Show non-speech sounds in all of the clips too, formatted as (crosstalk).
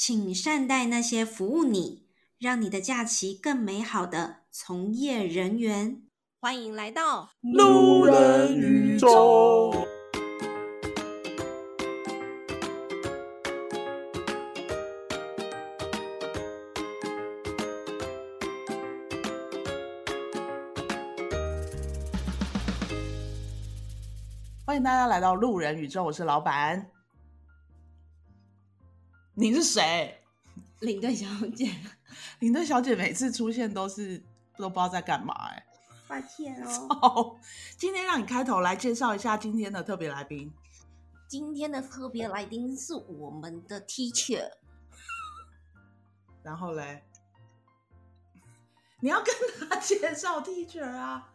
请善待那些服务你，让你的假期更美好的从业人员。欢迎来到路人宇宙。欢迎大家来到路人宇宙，我是老板。你是谁？领队小姐。领队小姐每次出现都是都不知道在干嘛哎。抱歉哦。(laughs) Oh, 今天让你开头来介绍一下今天的特别来宾。今天的特别来宾是我们的 teacher。然后嘞，你要跟他介绍 teacher 啊？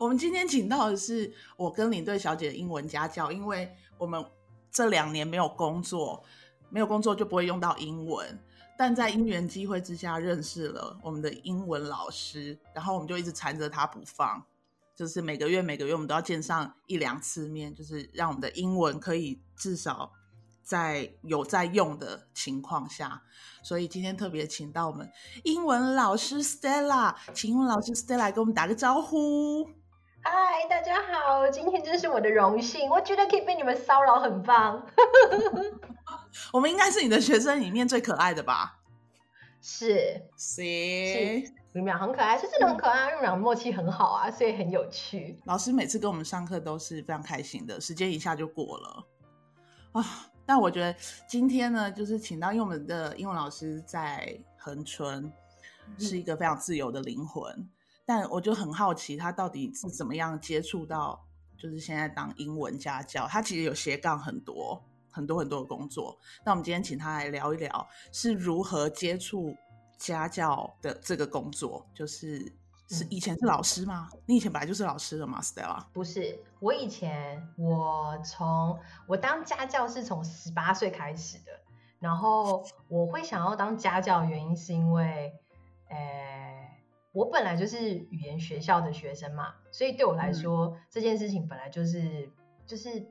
我们今天请到的是我跟领队小姐的英文家教，因为我们这两年没有工作，没有工作就不会用到英文，但在因缘机会之下认识了我们的英文老师，然后我们就一直缠着他不放，就是每个月每个月我们都要见上一两次面，就是让我们的英文可以至少。在有在用的情况下，所以今天特别请到我们英文老师 Stella，请英文老师 Stella 给我们打个招呼。嗨，大家好，今天真是我的荣幸，我觉得可以被你们骚扰，很棒。(laughs) 我们应该是你的学生里面最可爱的吧？是，是，你们俩很可爱，是真的很可爱，因为你们俩默契很好啊，所以很有趣。老师每次跟我们上课都是非常开心的，时间一下就过了啊。但我觉得今天呢，就是请到，因为我们的英文老师在恒春是一个非常自由的灵魂，嗯、但我就很好奇，他到底是怎么样接触到，就是现在当英文家教。他其实有斜杠很多很多很多的工作。那我们今天请他来聊一聊，是如何接触家教的这个工作，就是。是以前是老师吗？你以前本来就是老师的吗，Stella？不是，我以前我从我当家教是从十八岁开始的。然后我会想要当家教原因是因为，呃，我本来就是语言学校的学生嘛，所以对我来说、嗯、这件事情本来就是就是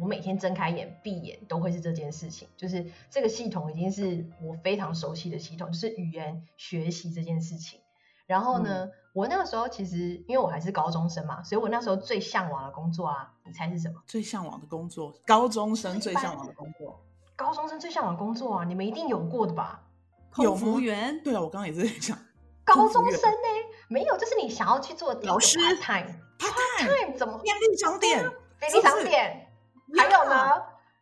我每天睁开眼闭眼都会是这件事情，就是这个系统已经是我非常熟悉的系统，就是语言学习这件事情。然后呢，嗯、我那个时候其实因为我还是高中生嘛，所以我那时候最向往的工作啊，你猜是什么？最向往的工作，高中生最向往的工作，高中生最向往的工作啊，你们一定有过的吧？有服务员？对啊，我刚刚也是在讲高中生呢、欸，没有，就是你想要去做老师 part time，part time 怎么？便利商店，便利商店，还有呢？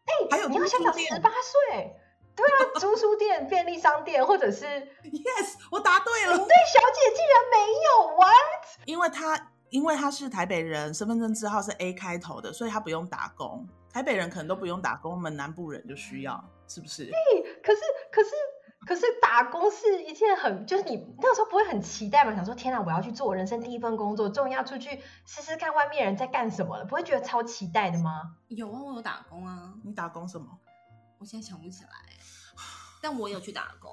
哎，还有你要想想十八岁。对啊，租书店、便利商店，或者是 (laughs) Yes，我答对了。领队小姐竟然没有 What？因为他因为他是台北人，身份证字号是 A 开头的，所以他不用打工。台北人可能都不用打工，我们南部人就需要，是不是？对，可是可是可是打工是一件很，就是你那个时候不会很期待吗？想说天哪，我要去做我人生第一份工作，终于要出去试试看外面人在干什么了，不会觉得超期待的吗？有啊，我有打工啊。你打工什么？我现在想不起来。但我有去打工，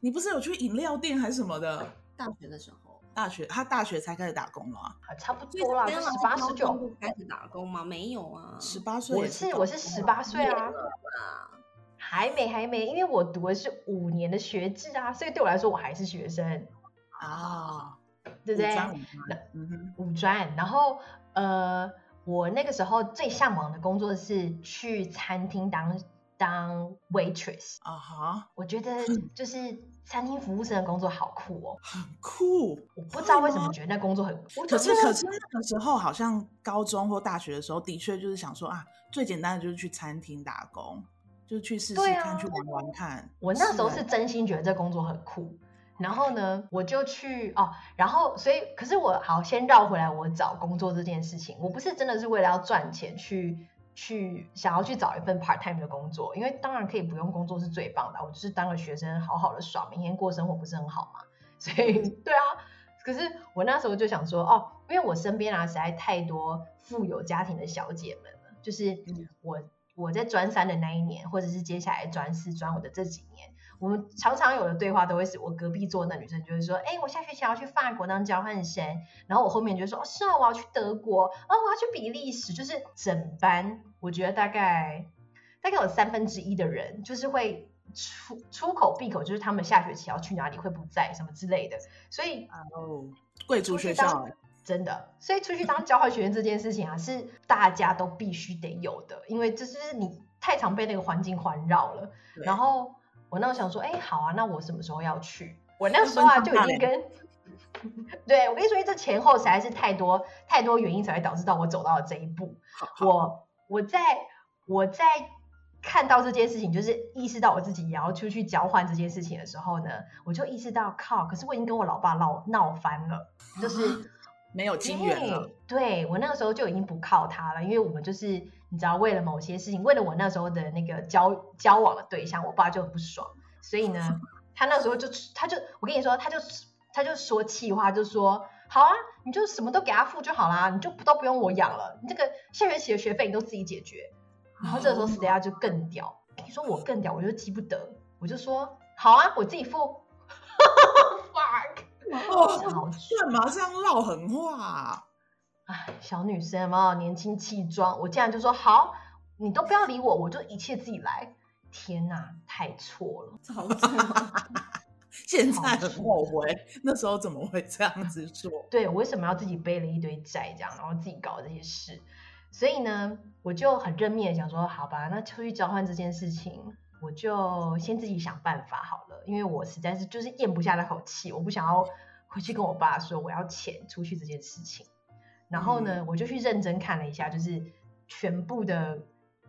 你不是有去饮料店还是什么的？大学的时候，大学他大学才开始打工吗？差不多啦，十八十九开始打工吗？没有啊，十八岁。我是我是十八岁啊，还没还没，因为我读的是五年的学制啊，所以对我来说我还是学生啊，对不对？嗯，五专。然后呃，我那个时候最向往的工作是去餐厅当。当 waitress 啊哈，uh. 我觉得就是餐厅服务生的工作好酷哦，很酷。我不知道为什么觉得那工作很酷。可是可是那个时候好像高中或大学的时候，的确就是想说啊，最简单的就是去餐厅打工，就去试试看，啊、去玩玩看。我那时候是真心觉得这工作很酷，然后呢，我就去哦，然后所以可是我好先绕回来，我找工作这件事情，我不是真的是为了要赚钱去。去想要去找一份 part time 的工作，因为当然可以不用工作是最棒的。我就是当个学生，好好的爽，每天过生活不是很好嘛？所以对啊，可是我那时候就想说，哦，因为我身边啊实在太多富有家庭的小姐们了，就是我我在专三的那一年，或者是接下来专四专五的这几年。我们常常有的对话都会是我隔壁桌的女生就会说，哎，我下学期要去法国当交换生，然后我后面就说，哦，是啊，我要去德国，啊，我要去比利时，就是整班，我觉得大概大概有三分之一的人就是会出出口闭口就是他们下学期要去哪里会不在什么之类的，所以哦，贵族学校真的，所以出去当交换学生这件事情啊，是大家都必须得有的，因为这是你太常被那个环境环绕了。然后我那时候想说，哎，好啊，那我什么时候要去？(laughs) 我那时候啊就已经跟。(laughs) 对，我跟你说，这前后实在是太多太多原因才会导致到我走到了这一步。好好我我在我在看到这件事情，就是意识到我自己也要出去交换这件事情的时候呢，我就意识到靠，可是我已经跟我老爸闹闹翻了，就是 (laughs) 没有金源了。对，我那个时候就已经不靠他了，因为我们就是你知道，为了某些事情，为了我那时候的那个交交往的对象，我爸就很不爽，所以呢，(laughs) 他那时候就他就我跟你说，他就。他就说气话，就说好啊，你就什么都给他付就好啦，你就都不用我养了，你这个下学期的学费你都自己解决。然后这个时候 Stella 就更屌，你说我更屌，我就记不得，我就说好啊，我自己付。(laughs) 哦，干嘛这样唠狠话啊？哎，小女生嘛，年轻气壮，我竟然就说好，你都不要理我，我就一切自己来。天哪，太错了，好惨。现在很后悔，那时候怎么会这样子做？对，我为什么要自己背了一堆债，这样，然后自己搞这些事？所以呢，我就很认命的想说，好吧，那出去交换这件事情，我就先自己想办法好了，因为我实在是就是咽不下那口气，我不想要 (laughs) 回去跟我爸说我要钱出去这件事情。然后呢，嗯、我就去认真看了一下，就是全部的，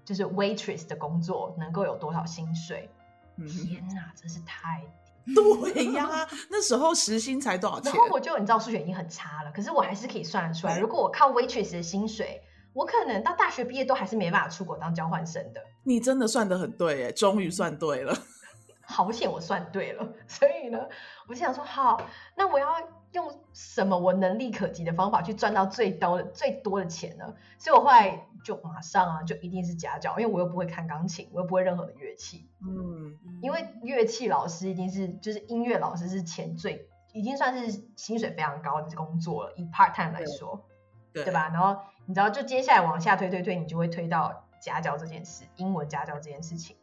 就是 waitress 的工作能够有多少薪水？嗯、天哪，真是太 (laughs)…… 对呀，那时候时薪才多少钱？然后我就你知道数学已经很差了，可是我还是可以算得出来。如果我靠 waitress 的薪水，我可能到大学毕业都还是没办法出国当交换生的。你真的算的很对耶，终于算对了。(laughs) 好险我算对了，(laughs) 所以呢，我就想说，好，那我要用什么我能力可及的方法去赚到最高的最多的钱呢？所以我后来就马上啊，就一定是家教，因为我又不会看钢琴，我又不会任何的乐器，嗯，因为乐器老师一定是就是音乐老师是钱最已经算是薪水非常高的工作了，以 part time 来说，对，对吧？然后你知道，就接下来往下推推推，你就会推到家教这件事，英文家教这件事情。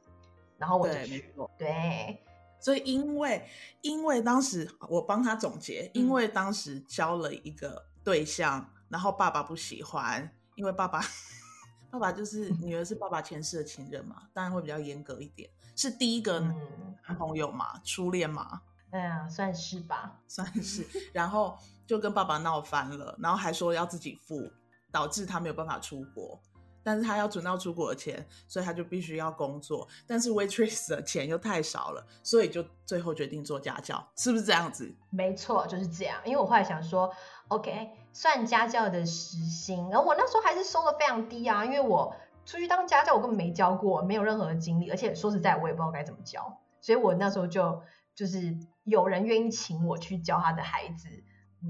然后我就去，对，对，所以因为因为当时我帮他总结，因为当时交了一个对象，嗯、然后爸爸不喜欢，因为爸爸 (laughs) 爸爸就是 (laughs) 女儿是爸爸前世的情人嘛，当然会比较严格一点，是第一个男朋友嘛，嗯、初恋嘛，哎呀，算是吧，算是，然后就跟爸爸闹翻了，然后还说要自己付，导致他没有办法出国。但是他要存到出国的钱，所以他就必须要工作。但是 waitress 的钱又太少了，所以就最后决定做家教，是不是这样子？没错，就是这样。因为我后来想说，OK，算家教的时薪，然后我那时候还是收的非常低啊，因为我出去当家教，我根本没教过，没有任何的经历，而且说实在，我也不知道该怎么教，所以我那时候就就是有人愿意请我去教他的孩子，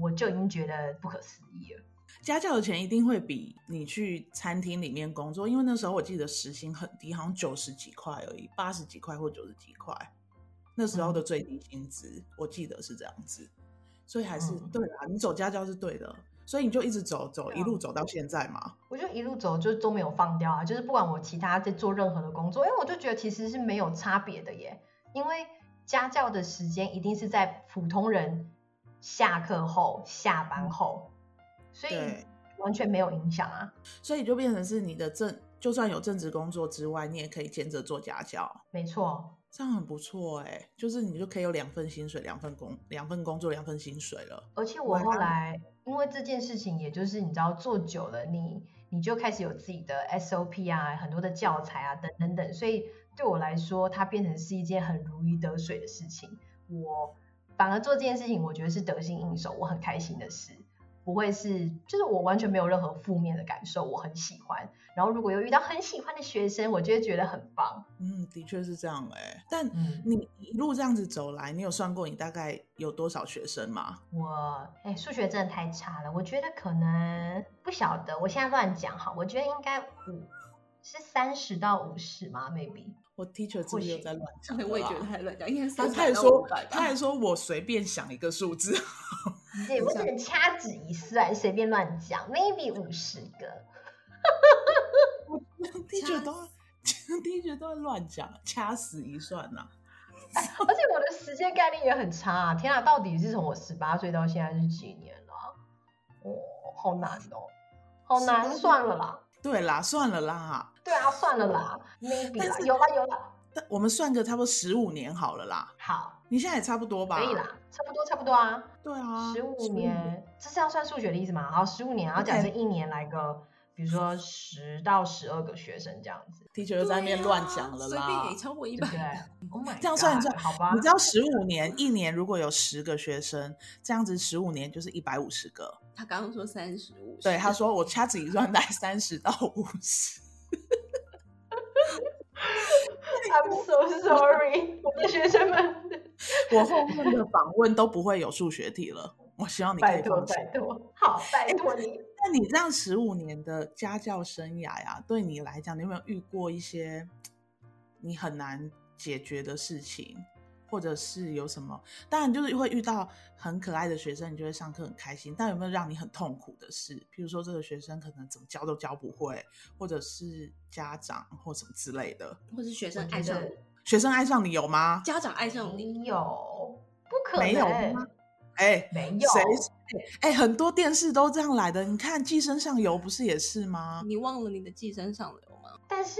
我就已经觉得不可思议了。家教的钱一定会比你去餐厅里面工作，因为那时候我记得时薪很低，好像九十几块而已，八十几块或九十几块，那时候的最低薪资，嗯、我记得是这样子，所以还是、嗯、对啦，你走家教是对的，所以你就一直走走，一路走到现在嘛。我就一路走，就都没有放掉啊，就是不管我其他在做任何的工作，因为我就觉得其实是没有差别的耶，因为家教的时间一定是在普通人下课后、下班后。所以完全没有影响啊，所以就变成是你的正，就算有正职工作之外，你也可以兼着做家教。没错，这样很不错哎、欸，就是你就可以有两份薪水，两份工，两份工作，两份薪水了。而且我后来因为这件事情，也就是你知道做久了，你你就开始有自己的 SOP 啊，很多的教材啊，等等等，所以对我来说，它变成是一件很如鱼得水的事情。我反而做这件事情，我觉得是得心应手，我很开心的事。不会是，就是我完全没有任何负面的感受，我很喜欢。然后如果有遇到很喜欢的学生，我就会觉得很棒。嗯，的确是这样哎、欸。但你一路这样子走来，你有算过你大概有多少学生吗？我哎，数学真的太差了，我觉得可能不晓得。我现在乱讲哈，我觉得应该五是三十到五十吗？Maybe。我 teacher 自己又在乱讲，(laughs) 我也觉得太乱讲，应该是。他还说，他还说我随便想一个数字。对，我只能掐指一算，随便乱讲，maybe 五十个。(laughs) 我第一句都，第一句都在乱讲，掐死一算呐、啊。而且我的时间概念也很差啊！天啊，到底是从我十八岁到现在是几年了？哦，好难哦，好难，算了啦。对啦，算了啦。对啊，算了啦，maybe 啦，有啦有啦。我们算个差不多十五年好了啦。好，你现在也差不多吧？可以啦，差不多差不多啊。对啊，十五年，这是要算数学的意思吗？好，十五年，然后假设一年来个。比如说十到十二个学生这样子，teacher 在那边乱讲了啦，随便超过一百，对，Oh my，(laughs) 这样算一算，好吧？你知道十五年一年如果有十个学生，这样子十五年就是一百五十个。他刚刚说三十五，对，他说我掐指一算大概三十到五十。(laughs) I'm so sorry，我的学生们，我后面的访问都不会有数学题了。我希望你可以放心，拜托，拜托，好，拜托你。那你这样十五年的家教生涯呀，对你来讲，你有没有遇过一些你很难解决的事情，或者是有什么？当然就是会遇到很可爱的学生，你就会上课很开心。但有没有让你很痛苦的事？譬如说这个学生可能怎么教都教不会，或者是家长或什么之类的，或是学生爱上你，学生爱上你有吗？家长爱上你有？不可能，没有吗？哎、欸，没有谁？哎、欸，很多电视都这样来的。你看《寄生上游》不是也是吗？你忘了你的《寄生上流》吗？但是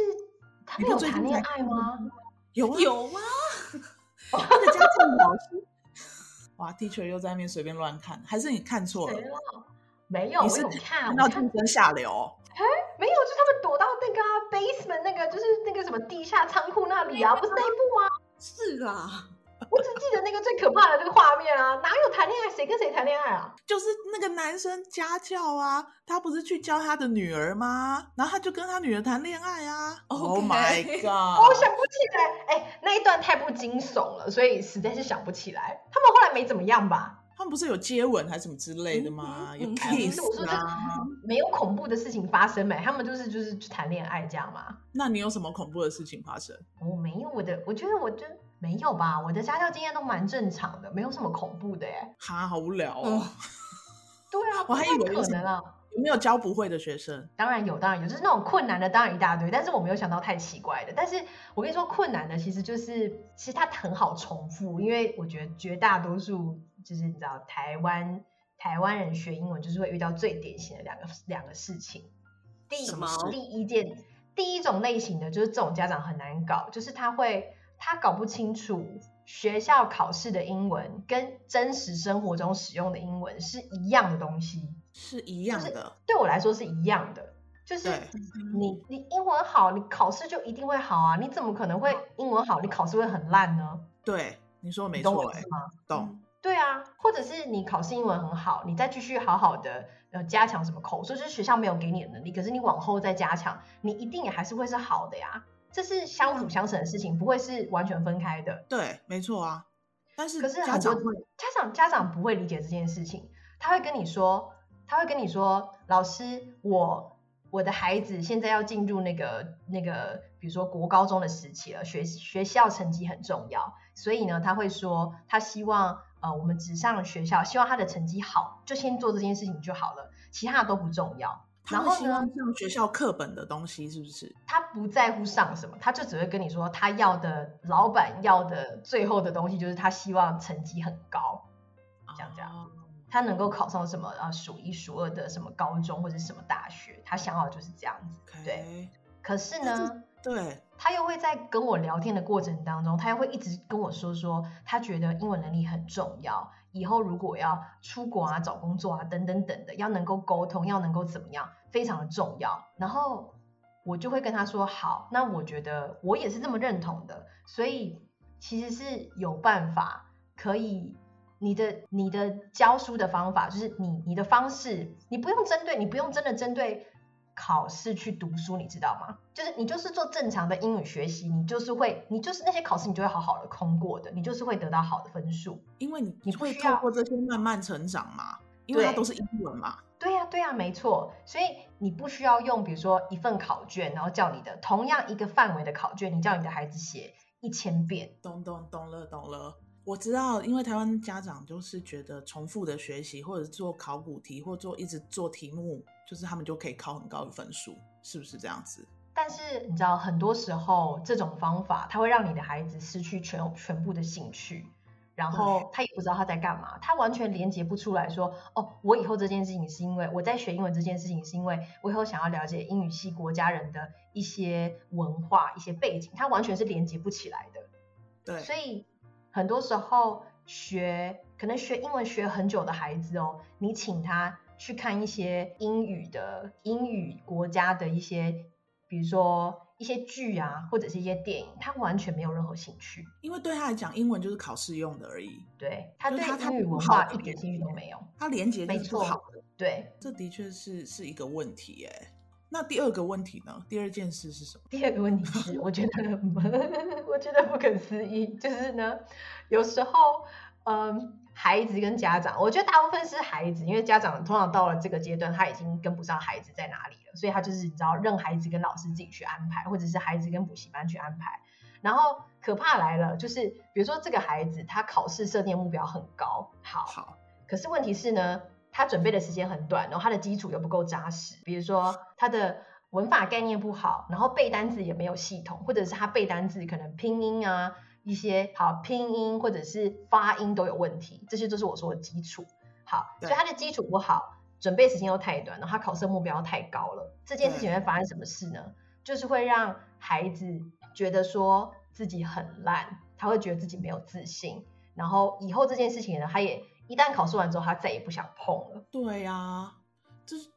他们有谈恋爱吗？有啊，有啊。(laughs) 那个家政老师，哇，Teacher 又在那边随便乱看，还是你看错了？没有，我有看，看到寄生下流？(laughs) 哎，没有，就他们躲到那个、啊、basement 那个，就是那个什么地下仓库那里啊，不是那一部吗？(laughs) 是啊。(laughs) 我只记得那个最可怕的这个画面啊，哪有谈恋爱？谁跟谁谈恋爱啊？就是那个男生家教啊，他不是去教他的女儿吗？然后他就跟他女儿谈恋爱啊。Oh my god！我想不起来，哎、欸，那一段太不惊悚了，所以实在是想不起来。他们后来没怎么样吧？他们不是有接吻还是什么之类的吗？嗯、有 kiss 我说的没有恐怖的事情发生没？他们就是就是去谈恋爱这样嘛？那你有什么恐怖的事情发生？我没有，我的我觉得我就。没有吧？我的家教经验都蛮正常的，没有什么恐怖的耶。哈，好无聊哦。(laughs) 对啊，我还以为可能啊。有没有教不会的学生？当然有，当然有，就是那种困难的，当然一大堆。但是我没有想到太奇怪的。但是我跟你说，困难的其实就是，其实它很好重复，因为我觉得绝大多数就是你知道，台湾台湾人学英文就是会遇到最典型的两个两个事情。第一，第一件，第一种类型的就是这种家长很难搞，就是他会。他搞不清楚学校考试的英文跟真实生活中使用的英文是一样的东西，是一样的。就是、对我来说是一样的，就是你你英文好，你考试就一定会好啊！你怎么可能会英文好，你考试会很烂呢？对，你说没错，懂我意思吗？懂。对啊，或者是你考试英文很好，你再继续好好的呃加强什么口说，就是学校没有给你的能力，可是你往后再加强，你一定也还是会是好的呀。这是相辅相成的事情，不会是完全分开的。对，没错啊。但是可是很多家长家长不会理解这件事情，他会跟你说，他会跟你说，老师，我我的孩子现在要进入那个那个，比如说国高中的时期了，学学校成绩很重要，所以呢，他会说，他希望呃我们只上学校，希望他的成绩好，就先做这件事情就好了，其他的都不重要。然后希望上学校课本的东西是不是？他不在乎上什么，他就只会跟你说，他要的老板要的最后的东西就是他希望成绩很高，这样这样，他能够考上什么啊数一数二的什么高中或者什么大学，他想要的就是这样子。对，可是呢，对，他又会在跟我聊天的过程当中，他又会一直跟我说说，他觉得英文能力很重要。以后如果要出国啊、找工作啊等等等的，要能够沟通，要能够怎么样，非常的重要。然后我就会跟他说：“好，那我觉得我也是这么认同的。所以其实是有办法可以，你的你的教书的方法，就是你你的方式，你不用针对，你不用真的针对。”考试去读书，你知道吗？就是你就是做正常的英语学习，你就是会，你就是那些考试，你就会好好的通过的，你就是会得到好的分数。因为你你会透过这些慢慢成长嘛，因为它都是英文嘛。对呀，对呀，没错。所以你不需要用，比如说一份考卷，然后叫你的同样一个范围的考卷，你叫你的孩子写一千遍。懂懂懂了懂了。我知道，因为台湾家长就是觉得重复的学习，或者做考古题，或做一直做题目，就是他们就可以考很高的分数，是不是这样子？但但是你知道，很多时候这种方法，它会让你的孩子失去全全部的兴趣，然后他也不知道他在干嘛，他完全连接不出来说，哦，我以后这件事情是因为我在学英文这件事情是因为我以后想要了解英语系国家人的一些文化、一些背景，他完全是连接不起来的。对，所以很多时候学可能学英文学很久的孩子哦，你请他去看一些英语的英语国家的一些。比如说一些剧啊，或者是一些电影，他完全没有任何兴趣，因为对他来讲，英文就是考试用的而已。对，他对英语文化一点兴趣都没有，他连接就是不好的。对，这的确是是一个问题耶。那第二个问题呢？第二件事是什么？第二个问题是，我觉得 (laughs) 我觉得不可思议，就是呢，有时候。嗯，孩子跟家长，我觉得大部分是孩子，因为家长通常到了这个阶段，他已经跟不上孩子在哪里了，所以他就是你知道，让孩子跟老师自己去安排，或者是孩子跟补习班去安排。然后可怕来了，就是比如说这个孩子他考试设定目标很高，好，好，可是问题是呢，他准备的时间很短，然后他的基础又不够扎实，比如说他的文法概念不好，然后背单词也没有系统，或者是他背单字可能拼音啊。一些好拼音或者是发音都有问题，这些都是我说的基础。好，所以他的基础不好，准备时间又太短，然后他考试目标太高了。这件事情会发生什么事呢？就是会让孩子觉得说自己很烂，他会觉得自己没有自信，然后以后这件事情呢，他也一旦考试完之后，他再也不想碰了。对呀、啊，就是。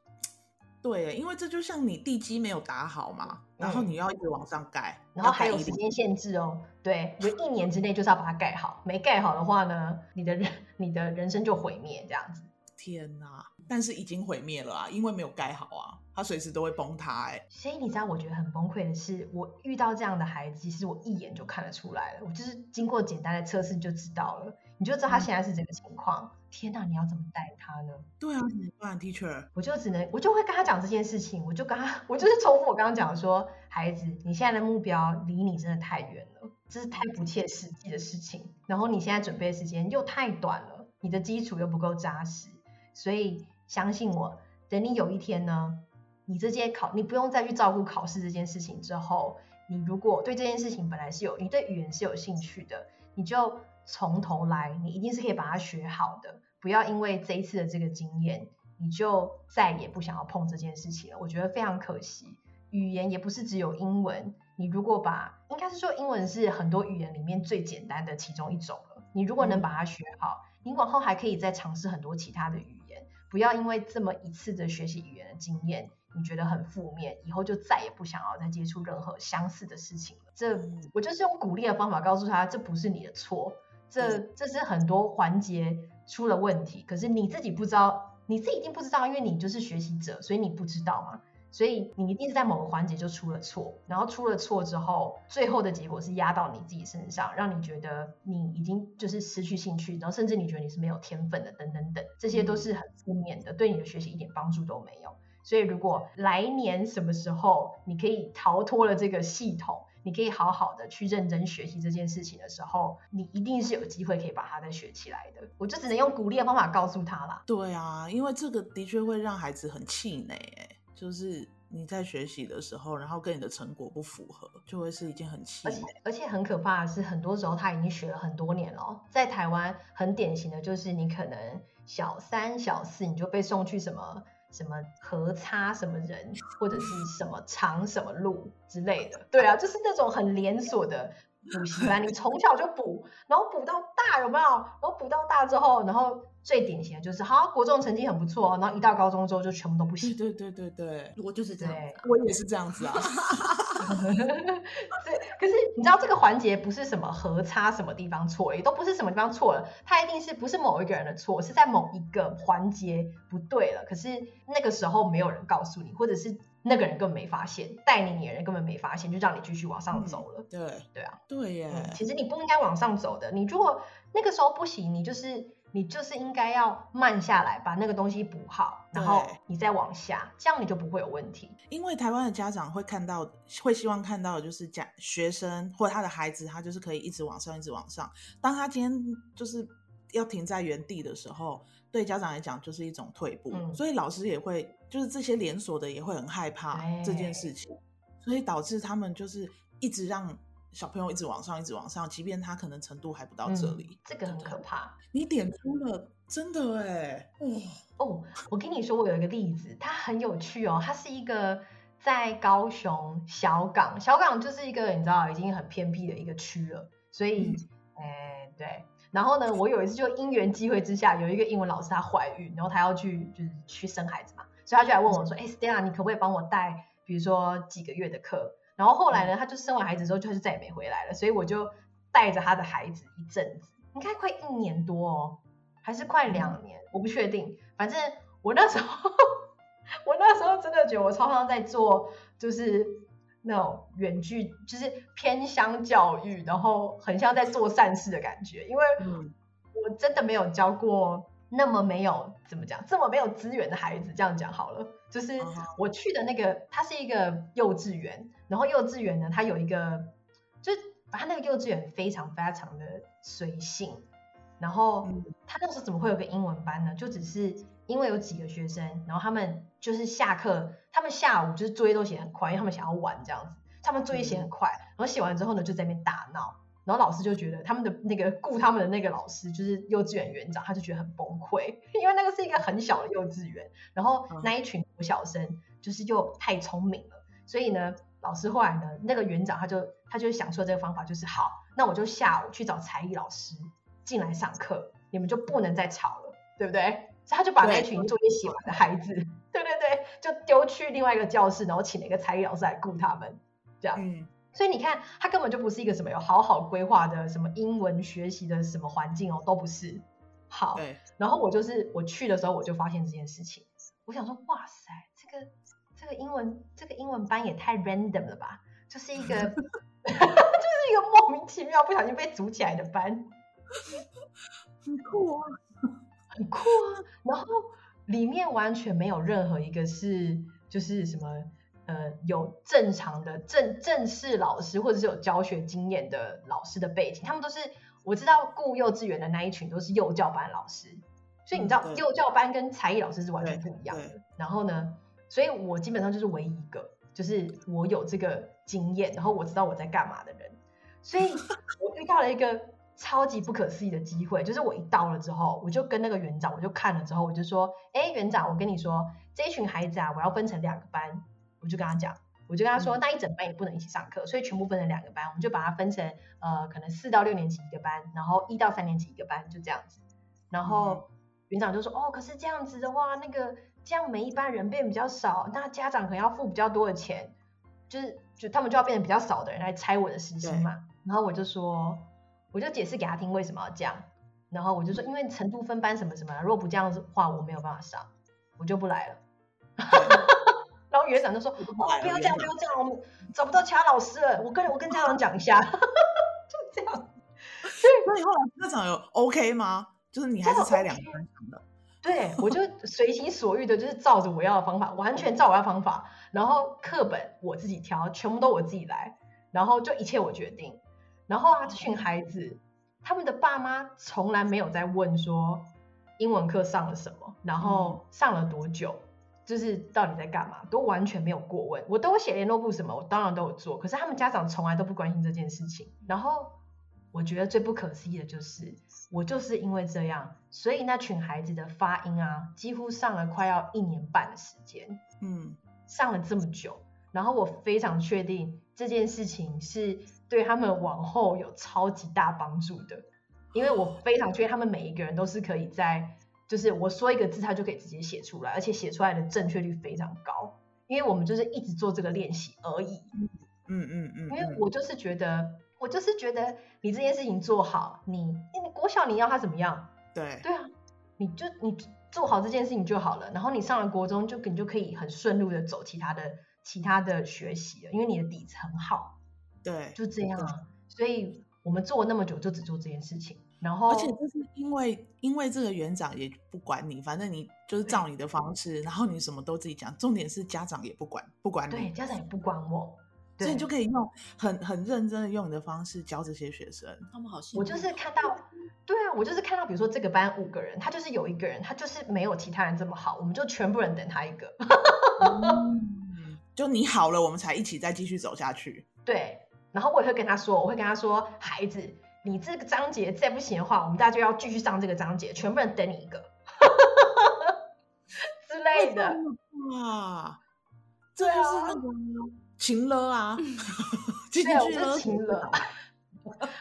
对，因为这就像你地基没有打好嘛，然后你要一直往上盖，嗯、然后还有时间限制哦。对，就一年之内就是要把它盖好，没盖好的话呢，你的人你的人生就毁灭这样子。天哪！但是已经毁灭了啊，因为没有盖好啊，它随时都会崩塌哎。所以你知道我觉得很崩溃的是，我遇到这样的孩子，其实我一眼就看得出来了，我就是经过简单的测试就知道了。你就知道他现在是这个情况。嗯、天哪，你要怎么带他呢？对啊，怎么办，Teacher？我就只能，我就会跟他讲这件事情，我就跟他，我就是重复我刚刚讲的说，孩子，你现在的目标离你真的太远了，这是太不切实际的事情。然后你现在准备的时间又太短了，你的基础又不够扎实，所以相信我，等你有一天呢，你这些考，你不用再去照顾考试这件事情之后，你如果对这件事情本来是有，你对语言是有兴趣的，你就。从头来，你一定是可以把它学好的。不要因为这一次的这个经验，你就再也不想要碰这件事情了。我觉得非常可惜。语言也不是只有英文，你如果把，应该是说英文是很多语言里面最简单的其中一种了。你如果能把它学好，你往后还可以再尝试很多其他的语言。不要因为这么一次的学习语言的经验，你觉得很负面，以后就再也不想要再接触任何相似的事情了。这我就是用鼓励的方法告诉他，这不是你的错。这这是很多环节出了问题，可是你自己不知道，你自己一定不知道，因为你就是学习者，所以你不知道嘛，所以你一定是在某个环节就出了错，然后出了错之后，最后的结果是压到你自己身上，让你觉得你已经就是失去兴趣，然后甚至你觉得你是没有天分的，等等等，这些都是很负面的，对你的学习一点帮助都没有。所以如果来年什么时候你可以逃脱了这个系统，你可以好好的去认真学习这件事情的时候，你一定是有机会可以把它再学起来的。我就只能用鼓励的方法告诉他啦。对啊，因为这个的确会让孩子很气馁，哎，就是你在学习的时候，然后跟你的成果不符合，就会是一件很气馁。而且而且很可怕的是，很多时候他已经学了很多年了。在台湾很典型的就是，你可能小三、小四你就被送去什么。什么和差什么人，或者是什么长什么路之类的，对啊，就是那种很连锁的补习班，你从小就补，然后补到大有没有？然后补到大之后，然后最典型的就是，好，国中成绩很不错，然后一到高中之后就全部都不行。对对对对对，我就是这样，(laughs) 我也是这样子啊。(laughs) (laughs) 对，可是你知道这个环节不是什么和差什么地方错，也都不是什么地方错了，它一定是不是某一个人的错，是在某一个环节不对了。可是那个时候没有人告诉你，或者是那个人根本没发现，带你的人根本没发现，就让你继续往上走了。嗯、对对啊，对耶、嗯。其实你不应该往上走的，你如果那个时候不行，你就是。你就是应该要慢下来，把那个东西补好，然后你再往下，这样你就不会有问题。因为台湾的家长会看到，会希望看到的就是家学生或他的孩子，他就是可以一直往上，一直往上。当他今天就是要停在原地的时候，对家长来讲就是一种退步，嗯、所以老师也会，就是这些连锁的也会很害怕这件事情。所以导致他们就是一直让小朋友一直往上，一直往上，即便他可能程度还不到这里，嗯、这个很可怕。你点出了，真的哎，哦哦，我跟你说，我有一个例子，它很有趣哦，它是一个在高雄小港，小港就是一个你知道已经很偏僻的一个区了，所以，哎、嗯，对。然后呢，我有一次就因缘机会之下，有一个英文老师她怀孕，然后她要去就是去生孩子嘛，所以她就来问我说：“哎，Stella，你可不可以帮我带，比如说几个月的课？”然后后来呢，他就生完孩子之后，就是再也没回来了。所以我就带着他的孩子一阵子，应该快一年多哦，还是快两年，我不确定。反正我那时候，(laughs) 我那时候真的觉得我超像在做，就是。那种远距就是偏乡教育，然后很像在做善事的感觉，因为我真的没有教过那么没有怎么讲，这么没有资源的孩子。这样讲好了，就是我去的那个，它是一个幼稚园，然后幼稚园呢，它有一个，就是它那个幼稚园非常非常的随性，然后他那时候怎么会有个英文班呢？就只是因为有几个学生，然后他们就是下课。他们下午就是作业都写很快，因为他们想要玩这样子。他们作业写很快，然后写完之后呢，就在那边大闹。然后老师就觉得他们的那个雇他们的那个老师就是幼稚园园长，他就觉得很崩溃，(laughs) 因为那个是一个很小的幼稚园，然后那一群国小生就是又太聪明了，所以呢，老师后来呢，那个园长他就他就想出了这个方法，就是好，那我就下午去找才艺老师进来上课，你们就不能再吵了，对不对？所以他就把那一群作业写完的孩子，(laughs) 对对对，就丢去另外一个教室，然后请了一个才艺老师来顾他们，这样。嗯。所以你看，它根本就不是一个什么有好好规划的什么英文学习的什么环境哦，都不是。好。然后我就是我去的时候，我就发现这件事情。我想说，哇塞，这个这个英文这个英文班也太 random 了吧？就是一个 (laughs) 就是一个莫名其妙不小心被组起来的班。(laughs) 很酷啊。很酷啊，然后里面完全没有任何一个是就是什么呃有正常的正正式老师或者是有教学经验的老师的背景，他们都是我知道雇幼稚园的那一群都是幼教班老师，所以你知道、嗯、幼教班跟才艺老师是完全不一样的。然后呢，所以我基本上就是唯一一个就是我有这个经验，然后我知道我在干嘛的人，所以 (laughs) 我遇到了一个。超级不可思议的机会，就是我一到了之后，我就跟那个园长，我就看了之后，我就说，哎，园长，我跟你说，这一群孩子啊，我要分成两个班，我就跟他讲，我就跟他说，那一整班也不能一起上课，所以全部分成两个班，我们就把它分成，呃，可能四到六年级一个班，然后一到三年级一个班，就这样子。然后园长就说，哦，可是这样子的话，那个这样每一班人变比较少，那家长可能要付比较多的钱，就是就他们就要变成比较少的人来拆我的时薪嘛。然后我就说。我就解释给他听为什么要这样，然后我就说，因为程度分班什么什么，如果不这样子的话，我没有办法上，我就不来了。(laughs) 然后园长就说：“不，哦，不要这样，不要这样，我们找不到其他老师了。我跟我跟家长讲一下。(laughs) ”就这样。所以那你后来家长有 OK 吗？就是你还是拆两个班的？(laughs) 对，我就随心所欲的，就是照着我要的方法，完全照我要的方法。然后课本我自己挑，全部都我自己来，然后就一切我决定。然后啊，这群孩子，他们的爸妈从来没有在问说英文课上了什么，然后上了多久，就是到底在干嘛，都完全没有过问。我都有写联络簿什么，我当然都有做。可是他们家长从来都不关心这件事情。然后我觉得最不可思议的就是，我就是因为这样，所以那群孩子的发音啊，几乎上了快要一年半的时间，嗯，上了这么久。然后我非常确定这件事情是。对他们往后有超级大帮助的，因为我非常确定他们每一个人都是可以在，就是我说一个字，他就可以直接写出来，而且写出来的正确率非常高。因为我们就是一直做这个练习而已。嗯嗯嗯。嗯，因为我就是觉得，我就是觉得你这件事情做好，你你国小你要他怎么样？对。对啊，你就你做好这件事情就好了，然后你上了国中就你就可以很顺路的走其他的其他的学习了，因为你的底子很好。对，就这样啊，所以我们做了那么久，就只做这件事情。然后，而且就是因为因为这个园长也不管你，反正你就是照你的方式，然后你什么都自己讲。重点是家长也不管，不管你，对，家长也不管我，所以你就可以用很很认真的用你的方式教这些学生。他们好幸福。我就是看到，对啊，我就是看到，比如说这个班五个人，他就是有一个人，他就是没有其他人这么好，我们就全部人等他一个。(laughs) 嗯就你好了，我们才一起再继续走下去。对，然后我也会跟他说，我会跟他说，孩子，你这个章节再不行的话，我们大家就要继续上这个章节，全部人等你一个，(laughs) 之类的。哇，这就是那个情勒啊，对，我是情勒。(laughs)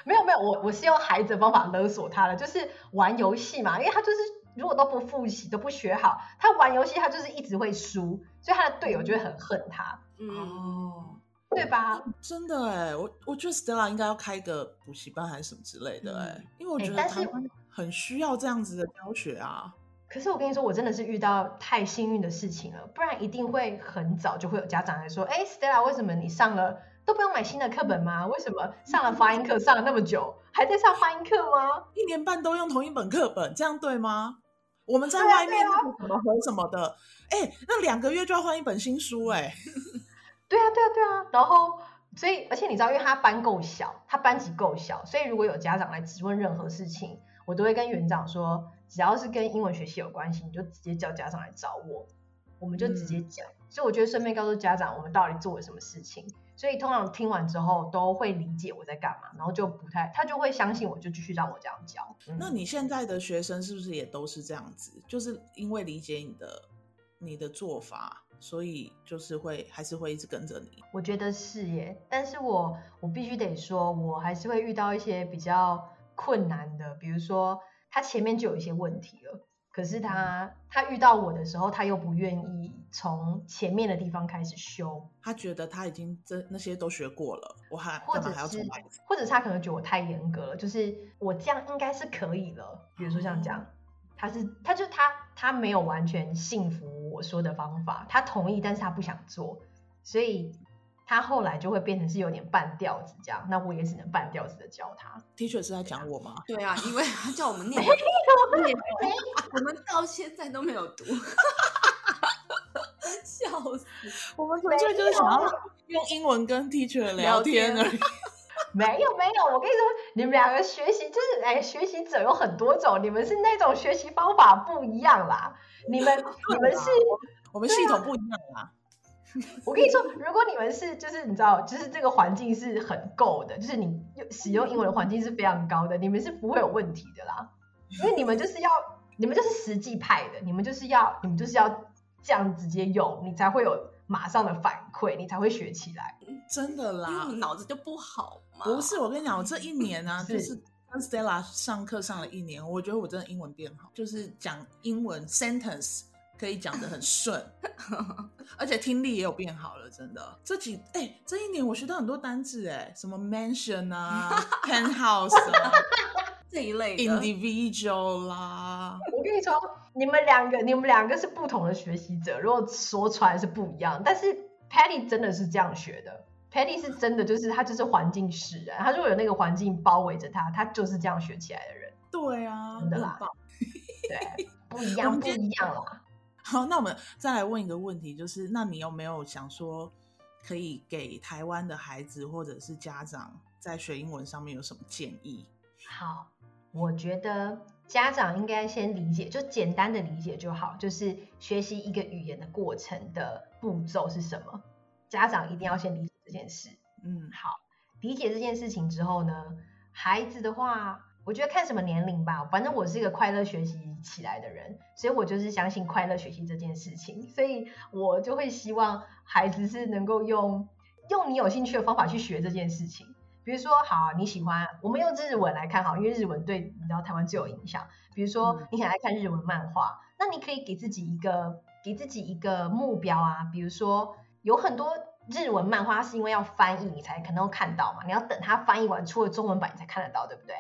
没有没有，我我是用孩子的方法勒索他的，就是玩游戏嘛，因为他就是如果都不复习都不学好，他玩游戏他就是一直会输，所以他的队友就会很恨他。嗯，哦，对吧？真的哎，我我觉得 Stella 应该要开个补习班还是什么之类的哎，嗯、因为我觉得他很需要这样子的教学啊。可是我跟你说，我真的是遇到太幸运的事情了，不然一定会很早就会有家长来说，哎，Stella，为什么你上了？都不用买新的课本吗？为什么上了发音课上了那么久，还在上发音课吗？一年半都用同一本课本，这样对吗？我们在外面什么和什么的，哎、啊啊欸，那两个月就要换一本新书、欸，哎。对啊，对啊，对啊。然后，所以，而且你知道，因为他班够小，他班级够小，所以如果有家长来质问任何事情，我都会跟园长说，只要是跟英文学习有关系，你就直接叫家长来找我，我们就直接讲。嗯、所以我觉得顺便告诉家长，我们到底做了什么事情。所以通常听完之后都会理解我在干嘛，然后就不太，他就会相信我，就继续让我这样教。嗯、那你现在的学生是不是也都是这样子？就是因为理解你的你的做法，所以就是会还是会一直跟着你？我觉得是耶，但是我我必须得说，我还是会遇到一些比较困难的，比如说他前面就有一些问题了。可是他他遇到我的时候，他又不愿意从前面的地方开始修。他觉得他已经这那些都学过了，我还或者还要重来一次。或者是他可能觉得我太严格了，就是我这样应该是可以了。比如说像这样，他是他就他他没有完全信服我说的方法，他同意，但是他不想做，所以。他后来就会变成是有点半吊子这样，那我也只能半吊子的教他。Teacher 是在讲我吗？对啊，因为他叫我们念，我们到现在都没有读，(laughs) 笑死！我们纯粹就是想要用英文跟 Teacher 聊天而已。没有没有，我跟你说，你们两个学习就是，哎，学习者有很多种，你们是那种学习方法不一样啦。你们 (laughs) 你们是，我们系统不一样啦。我跟你说，如果你们是，就是你知道，就是这个环境是很够的，就是你使用英文的环境是非常高的，你们是不会有问题的啦。因为你们就是要，你们就是实际派的，你们就是要，你们就是要这样直接用，你才会有马上的反馈，你才会学起来。真的啦，因为脑子就不好嘛。不是，我跟你讲，我这一年呢、啊，就是跟 Stella 上课上了一年，我觉得我真的英文变好，就是讲英文 sentence。可以讲的很顺，(laughs) 而且听力也有变好了，真的。这几哎、欸，这一年我学到很多单字哎，什么 mansion 啊，(laughs) penthouse 啊，(laughs) 这一类 individual 啦。我跟你说，你们两个，你们两个是不同的学习者，如果说出来是不一样。但是 Patty 真的是这样学的，Patty 是真的就是他就是环境使然，他如果有那个环境包围着他，他就是这样学起来的人。对啊，真的啦，对，(laughs) 不一样，不一样啦。(laughs) 好，那我们再来问一个问题，就是那你有没有想说，可以给台湾的孩子或者是家长在学英文上面有什么建议？好，我觉得家长应该先理解，就简单的理解就好，就是学习一个语言的过程的步骤是什么，家长一定要先理解这件事。嗯，好，理解这件事情之后呢，孩子的话。我觉得看什么年龄吧，反正我是一个快乐学习起来的人，所以我就是相信快乐学习这件事情，所以我就会希望孩子是能够用用你有兴趣的方法去学这件事情。比如说，好，你喜欢，我们用日文来看好，因为日文对你知道台湾最有影响。比如说，你很爱看日文漫画，那你可以给自己一个给自己一个目标啊，比如说有很多日文漫画是因为要翻译你才可能看到嘛，你要等它翻译完出了中文版你才看得到，对不对？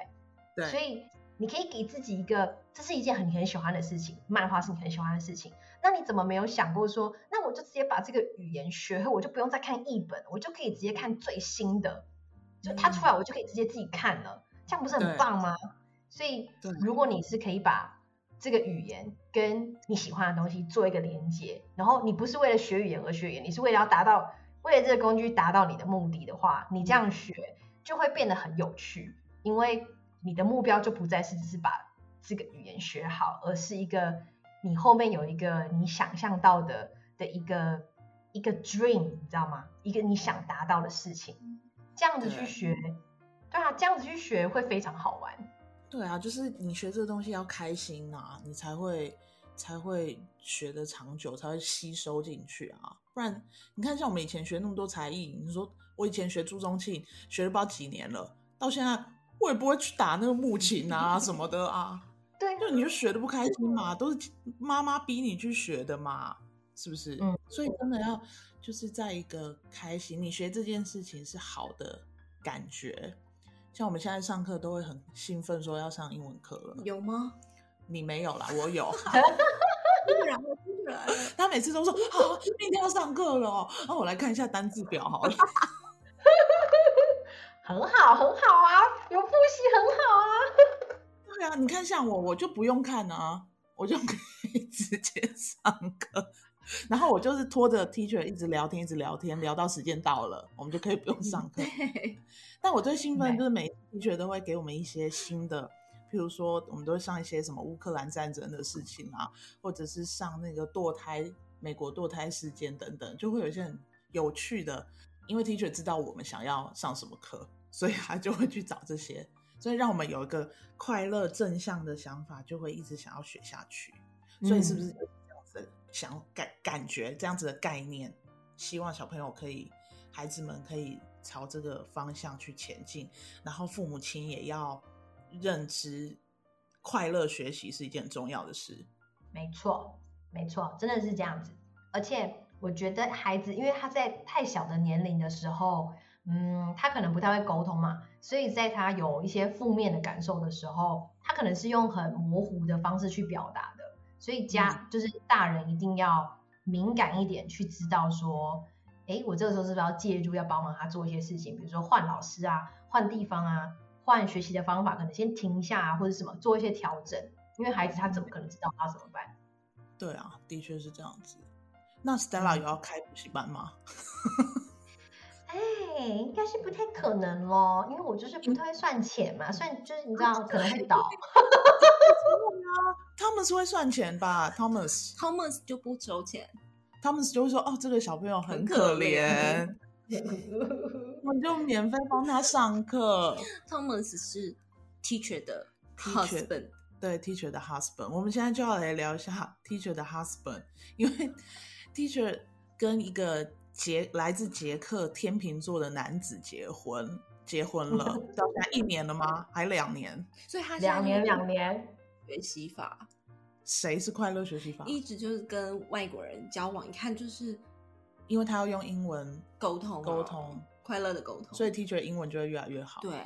对所以你可以给自己一个，这是一件很你很喜欢的事情，漫画是你很喜欢的事情。那你怎么没有想过说，那我就直接把这个语言学会，我就不用再看译本，我就可以直接看最新的，就它出来我就可以直接自己看了，嗯、这样不是很棒吗？所以如果你是可以把这个语言跟你喜欢的东西做一个连接，然后你不是为了学语言而学语言，你是为了要达到为了这个工具达到你的目的的话，你这样学就会变得很有趣，因为。你的目标就不再是只是把这个语言学好，而是一个你后面有一个你想象到的的一个一个 dream，你知道吗？一个你想达到的事情，这样子去学，对，对啊，这样子去学会非常好玩。对啊，就是你学这个东西要开心啊，你才会才会学的长久，才会吸收进去啊。不然你看，像我们以前学那么多才艺，你说我以前学朱宗庆，学了不知道几年了，到现在我也不会去打那个木琴啊什么的啊。(laughs) 对，就你就学的不开心嘛，都是妈妈逼你去学的嘛。是不是？嗯，所以真的要就是在一个开心，你学这件事情是好的感觉。像我们现在上课都会很兴奋，说要上英文课了。有吗？你没有啦，我有。(laughs) 然后出来了，他每次都说好，明天要上课了哦。然后我来看一下单字表好了。(laughs) 很好，很好啊，有复习很好啊。对啊，你看像我，我就不用看啊，我就可以直接上课。然后我就是拖着 teacher 一直聊天，一直聊天，聊到时间到了，我们就可以不用上课。但我最兴奋就是每 teacher 都会给我们一些新的，譬如说我们都会上一些什么乌克兰战争的事情啊，或者是上那个堕胎，美国堕胎事件等等，就会有一些很有趣的。因为 teacher 知道我们想要上什么课，所以他就会去找这些，所以让我们有一个快乐正向的想法，就会一直想要学下去。所以是不是？想感感觉这样子的概念，希望小朋友可以，孩子们可以朝这个方向去前进，然后父母亲也要认知，快乐学习是一件重要的事。没错，没错，真的是这样子。而且我觉得孩子，因为他在太小的年龄的时候，嗯，他可能不太会沟通嘛，所以在他有一些负面的感受的时候，他可能是用很模糊的方式去表达。所以家就是大人一定要敏感一点，去知道说，哎，我这个时候是不是要介入，要帮忙他做一些事情，比如说换老师啊，换地方啊，换学习的方法，可能先停一下啊，或者什么做一些调整，因为孩子他怎么可能知道他怎么办？对啊，的确是这样子。那 Stella 有要开补习班吗？(laughs) 哎，应该是不太可能咯，因为我就是不太会算钱嘛，算就是你知道可能会倒。(laughs) Thomas 会算钱吧？Thomas Thomas 就不收钱，Thomas 就会说：“哦，这个小朋友很可怜，(laughs) 我们就免费帮他上课。(laughs) ”Thomas 是 teacher 的 husband，对 teacher 的 husband。我们现在就要来聊一下 teacher 的 husband，因为 teacher 跟一个捷来自捷克天秤座的男子结婚，结婚了，(laughs) 到现在一年了吗？还两年？所以他两年两年。学习法，谁是快乐学习法？一直就是跟外国人交往，一看就是，因为他要用英文沟通，沟通快乐的沟通，所以 teacher 英文就会越来越好。对，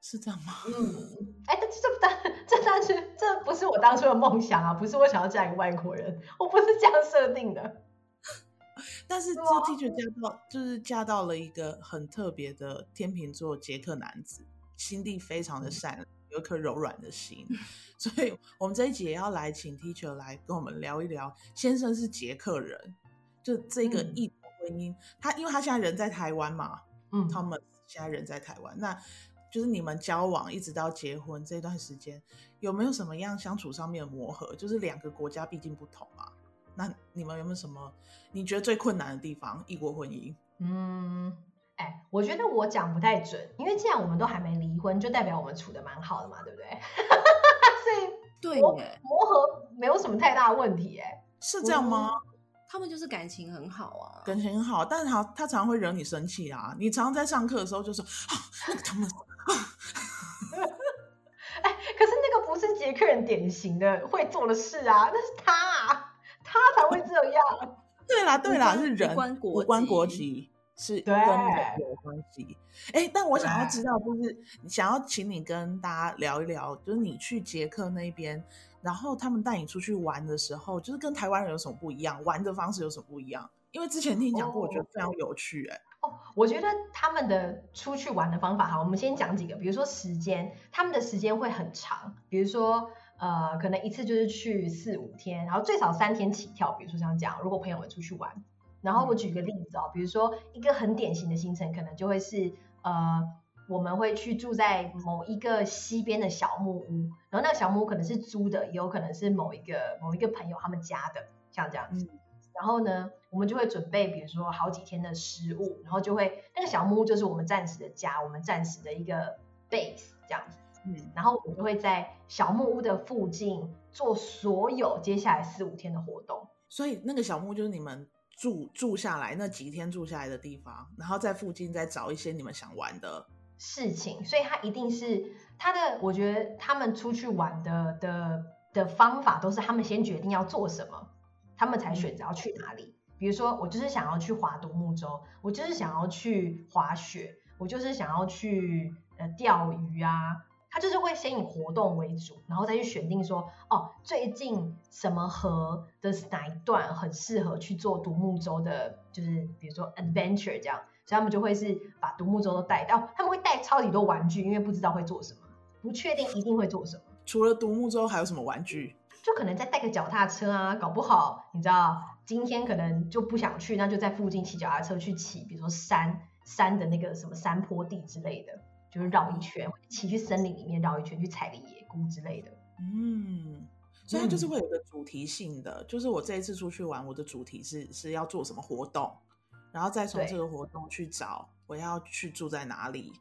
是这样吗？嗯，哎，这这但这但是这不是我当初的梦想啊，不是我想要嫁一个外国人，我不是这样设定的。但是这 teacher 嫁到就是嫁到了一个很特别的天秤座捷克男子，心地非常的善良。嗯有一颗柔软的心，(laughs) 所以我们这一集也要来请 Teacher 来跟我们聊一聊。先生是捷克人，就这个异国婚姻，嗯、他因为他现在人在台湾嘛，嗯，他们现在人在台湾，那就是你们交往一直到结婚这段时间，有没有什么样相处上面的磨合？就是两个国家毕竟不同嘛，那你们有没有什么你觉得最困难的地方？异国婚姻，嗯。哎，我觉得我讲不太准，因为既然我们都还没离婚，就代表我们处的蛮好的嘛，对不对？(laughs) 所以对磨磨合没有什么太大的问题，哎，是这样吗？他们就是感情很好啊，感情很好，但是他他常常会惹你生气啊。你常常在上课的时候就说啊，那个他们，(laughs) 哎，可是那个不是捷克人典型的会做的事啊，那是他啊，他才会这样。对 (laughs) 啦对啦，是人无关国无关国籍。是跟人有关系，哎，但我想要知道，就是想要请你跟大家聊一聊，就是你去捷克那边，然后他们带你出去玩的时候，就是跟台湾人有什么不一样，玩的方式有什么不一样？因为之前听你讲过，我觉得非常有趣，哎。哦，我觉得他们的出去玩的方法，哈，我们先讲几个，比如说时间，他们的时间会很长，比如说呃，可能一次就是去四五天，然后最少三天起跳，比如说像这样，如果朋友们出去玩。然后我举个例子哦，比如说一个很典型的行程，可能就会是呃，我们会去住在某一个西边的小木屋，然后那个小木屋可能是租的，也有可能是某一个某一个朋友他们家的，像这样子。然后呢，我们就会准备，比如说好几天的食物，然后就会那个小木屋就是我们暂时的家，我们暂时的一个 base 这样子。嗯，然后我们就会在小木屋的附近做所有接下来四五天的活动。所以那个小木屋就是你们住住下来那几天住下来的地方，然后在附近再找一些你们想玩的事情。所以它一定是它的，我觉得他们出去玩的的的方法都是他们先决定要做什么。他们才选择要去哪里。比如说，我就是想要去划独木舟，我就是想要去滑雪，我就是想要去呃钓鱼啊。他就是会先以活动为主，然后再去选定说，哦，最近什么河的哪一段很适合去做独木舟的，就是比如说 adventure 这样，所以他们就会是把独木舟都带到，他们会带超级多玩具，因为不知道会做什么，不确定一定会做什么。除了独木舟，还有什么玩具？就可能再带个脚踏车啊，搞不好你知道今天可能就不想去，那就在附近骑脚踏车去骑，比如说山山的那个什么山坡地之类的，就是绕一圈，骑去森林里面绕一圈去采个野菇之类的。嗯，所以它就是会有个主题性的，嗯、就是我这一次出去玩，我的主题是是要做什么活动，然后再从这个活动去找我要去住在哪里。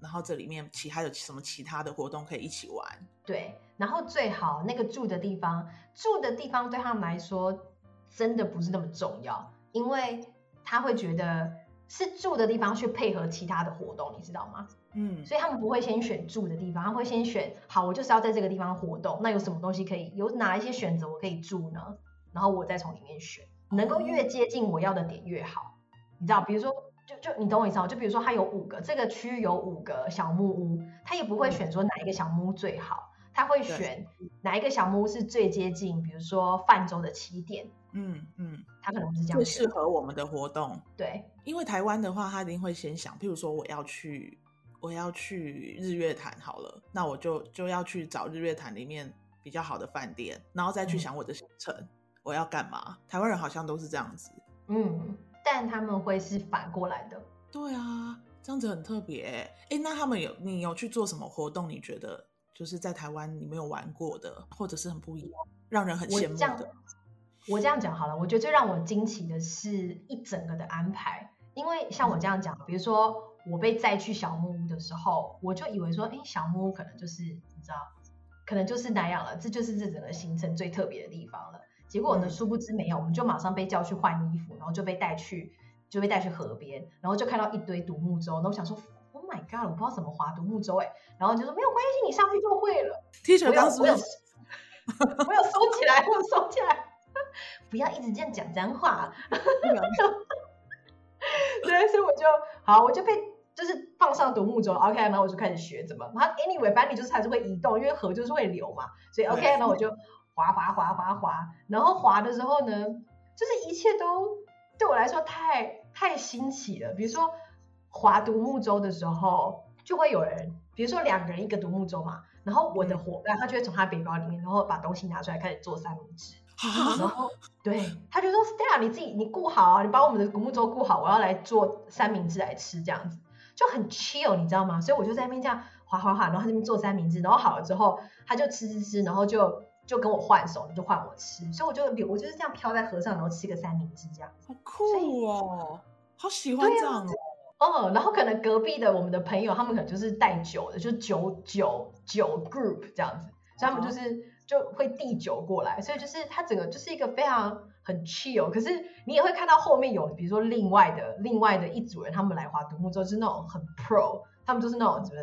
然后这里面其他有什么其他的活动可以一起玩？对，然后最好那个住的地方，住的地方对他们来说真的不是那么重要，因为他会觉得是住的地方去配合其他的活动，你知道吗？嗯，所以他们不会先选住的地方，他会先选好，我就是要在这个地方活动，那有什么东西可以，有哪一些选择我可以住呢？然后我再从里面选，能够越接近我要的点越好，你知道，比如说。就就你懂我意思吗？就比如说，它有五个，这个区域有五个小木屋，他也不会选说哪一个小木屋最好，他会选哪一个小木屋是最接近，比如说泛舟的起点。嗯嗯，他可能是这样，最适合我们的活动。对，因为台湾的话，他一定会先想，譬如说我要去，我要去日月潭好了，那我就就要去找日月潭里面比较好的饭店，然后再去想我的行程，嗯、我要干嘛。台湾人好像都是这样子。嗯。但他们会是反过来的，对啊，这样子很特别。哎，那他们有你有去做什么活动？你觉得就是在台湾你没有玩过的，或者是很不一样，让人很羡慕的？我这样讲好了，我觉得最让我惊奇的是一整个的安排。因为像我这样讲，嗯、比如说我被载去小木屋的时候，我就以为说，哎，小木屋可能就是你知道，可能就是那样了，这就是这整个行程最特别的地方了。结果呢，殊不知没有，我们就马上被叫去换衣服，然后就被带去，就被带去河边，然后就看到一堆独木舟，然后我想说，Oh my god，我不知道怎么划独木舟哎，然后就说没有关系，你上去就会了。T 恤当时我有，我有收起来，我有收起来，不要一直这样讲脏话。(laughs) 对，所以我就好，我就被就是放上独木舟，OK，然后我就开始学怎么，然后 anyway，反正你就是还是会移动，因为河就是会流嘛，所以 OK，然后我就。滑滑滑滑滑，然后滑的时候呢，就是一切都对我来说太太新奇了。比如说滑独木舟的时候，就会有人，比如说两个人一个独木舟嘛，然后我的伙伴他就会从他背包里面，然后把东西拿出来开始做三明治，(laughs) 然后对，他就说 Stella 你自己你顾好啊，你把我们的古木舟顾好，我要来做三明治来吃，这样子就很 chill，你知道吗？所以我就在那边这样滑滑滑，然后他那边做三明治，然后好了之后他就吃吃吃，然后就。就跟我换手，就换我吃，所以我就留，我就是这样飘在河上，然后吃个三明治这样。好酷哦，好喜欢这样哦。嗯，然后可能隔壁的我们的朋友，他们可能就是带酒的，就酒酒酒 group 这样子，所以他们就是就会递酒过来，所以就是它整个就是一个非常很 chill。可是你也会看到后面有，比如说另外的另外的一组人，他们来划独木舟，就是那种很 pro，他们就是那种什么。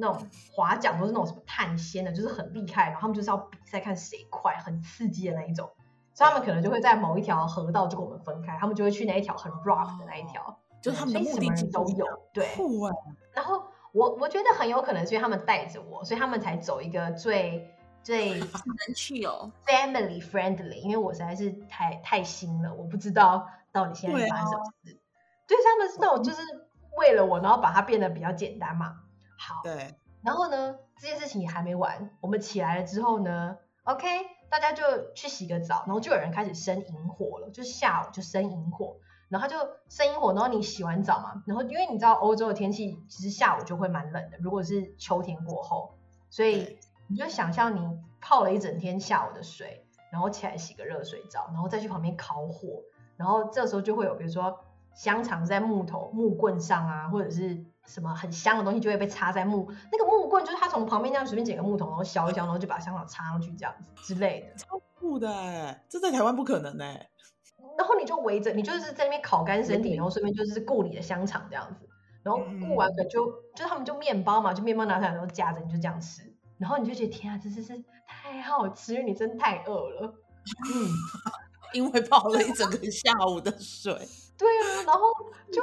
那种划桨都是那种什么碳纤的，就是很厉害，然后他们就是要比赛看谁快，很刺激的那一种，所以他们可能就会在某一条河道就跟我们分开，他们就会去那一条很 rough 的那一条，哦、就是他们的目的地都有，对。然后我我觉得很有可能是因为他们带着我，所以他们才走一个最最能去哦，family friendly，因为我实在是太太新了，我不知道到底现在发生什么事。对，他们是那种就是为了我，然后把它变得比较简单嘛。好，对，然后呢，这件事情也还没完。我们起来了之后呢，OK，大家就去洗个澡，然后就有人开始生营火了，就下午就生营火，然后就生营火，然后你洗完澡嘛，然后因为你知道欧洲的天气其实下午就会蛮冷的，如果是秋天过后，所以你就想象你泡了一整天下午的水，然后起来洗个热水澡，然后再去旁边烤火，然后这时候就会有比如说香肠在木头木棍上啊，或者是什么很香的东西就会被插在木那个木棍，就是他从旁边这样随便捡个木头，然后削一削，然后就把香肠插上去这样子之类的。超酷的哎，这在台湾不可能哎。然后你就围着，你就是在那边烤干身体，然后顺便就是顾你的香肠这样子。然后顾完了就、嗯、就他们就面包嘛，就面包拿出来然后夹着你就这样吃，然后你就觉得天啊，这是是太好吃，因为你真的太饿了。嗯，(laughs) 因为泡了一整个下午的水。对啊，然后 (laughs) 就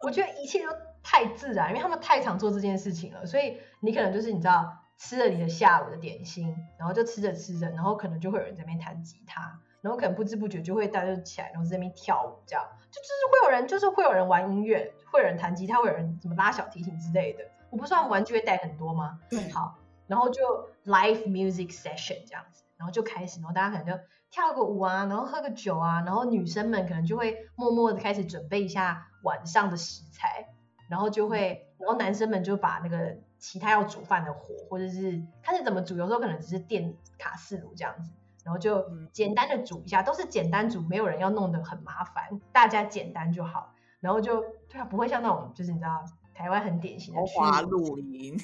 我觉得一切都太自然，因为他们太常做这件事情了，所以你可能就是你知道吃了你的下午的点心，然后就吃着吃着，然后可能就会有人在那边弹吉他，然后可能不知不觉就会大家就起来，然后在那边跳舞，这样就就是会有人就是会有人玩音乐，会有人弹吉他，会有人怎么拉小提琴之类的。我不是说玩具会带很多吗？对，好，然后就 live music session 这样子，然后就开始，然后大家可能就。跳个舞啊，然后喝个酒啊，然后女生们可能就会默默的开始准备一下晚上的食材，然后就会，然后男生们就把那个其他要煮饭的火，或者是看是怎么煮，有时候可能只是电卡式炉这样子，然后就简单的煮一下，都是简单煮，没有人要弄得很麻烦，大家简单就好，然后就对啊，不会像那种就是你知道台湾很典型的豪华露营，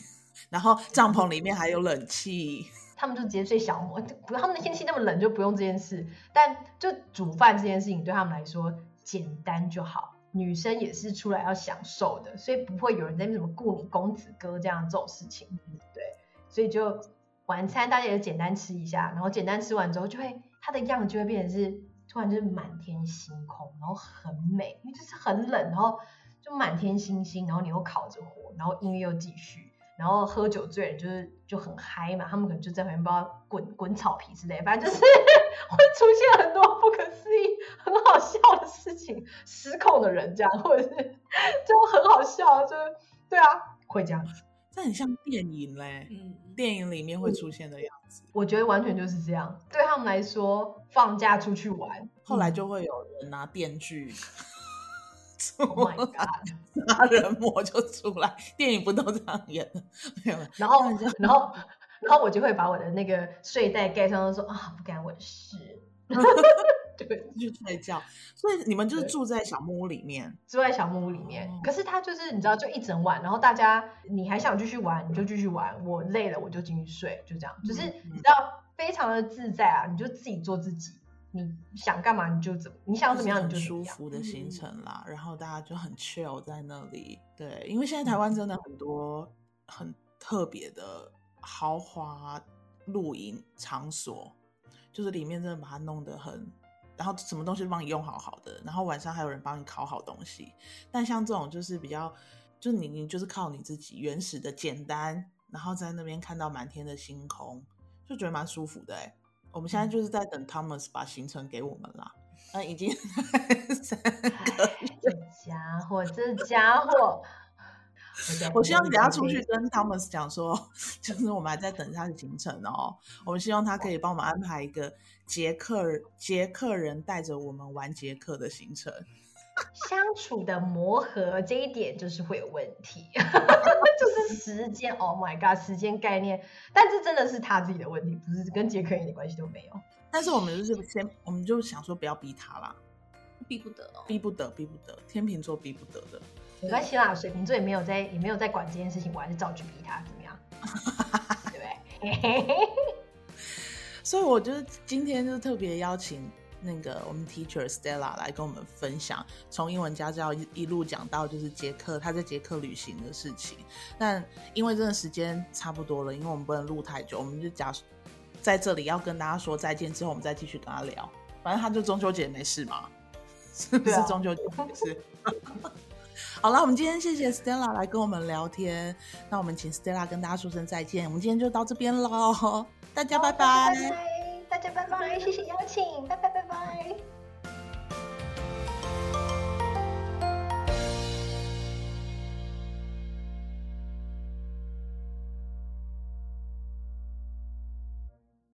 然后帐篷里面还有冷气。他们就直接睡小木屋，不，他们的天气那么冷，就不用这件事。但就煮饭这件事情对他们来说简单就好。女生也是出来要享受的，所以不会有人在那什么雇你公子哥这样这种事情。对，所以就晚餐大家也简单吃一下，然后简单吃完之后，就会它的样子就会变成是突然就是满天星空，然后很美，因为就是很冷，然后就满天星星，然后你又烤着火，然后音乐又继续。然后喝酒醉人就是就很嗨嘛，他们可能就在旁边不知道滚滚草皮之类，反正就是 (laughs) 会出现很多不可思议、很好笑的事情，失控的人这样，或者是就很好笑，就是对啊，会这样子，这很像电影嘞，嗯，电影里面会出现的样子，我觉得完全就是这样，对他们来说，放假出去玩，后来就会有人拿电锯。Oh my (laughs) god！杀人魔就出来，电影不都这样演的？没有。然后，然后，然后我就会把我的那个睡袋盖上，说啊，不干我的事，(laughs) 对，(laughs) 就睡觉。所以你们就是住在小木屋里面，住在小木屋里面。可是他就是你知道，就一整晚，然后大家你还想继续玩，你就继续玩。我累了，我就进去睡，就这样。就是你知道，非常的自在啊，你就自己做自己。你想干嘛你就怎么，你想怎么样你就舒服的行程啦，然后大家就很 chill 在那里。对，因为现在台湾真的很多很特别的豪华露营场所，就是里面真的把它弄得很，然后什么东西都帮你用好好的，然后晚上还有人帮你烤好东西。但像这种就是比较，就你你就是靠你自己原始的简单，然后在那边看到满天的星空，就觉得蛮舒服的哎、欸。我们现在就是在等 Thomas 把行程给我们啦。那已经 (laughs) 三个，这家伙，这家伙，我希望你等下出去跟 Thomas 讲说，(laughs) 就是我们还在等他的行程哦。我们希望他可以帮我们安排一个捷克捷克人带着我们玩捷克的行程。(laughs) 相处的磨合这一点就是会有问题，(laughs) 就是时间。Oh my god，时间概念，但这真的是他自己的问题，不是跟杰克人一点关系都没有。但是我们就是先，我们就想说不要逼他啦，逼不得哦，逼不得，逼不得，天秤座逼不得的。没关系啦，水瓶座也没有在，也没有在管这件事情，我还是照去逼他，怎么样？(laughs) 对不对？所以我就是今天就特别邀请。那个我们 teacher Stella 来跟我们分享，从英文家教一一路讲到就是捷克，他在捷克旅行的事情。但因为真的时间差不多了，因为我们不能录太久，我们就假在这里要跟大家说再见之后，我们再继续跟他聊。反正他就中秋节没事嘛，是不是中秋节没事？(laughs) 好了，我们今天谢谢 Stella 来跟我们聊天，那我们请 Stella 跟大家说声再见。我们今天就到这边喽，大家拜拜。大家拜拜，谢谢邀请，拜拜拜拜。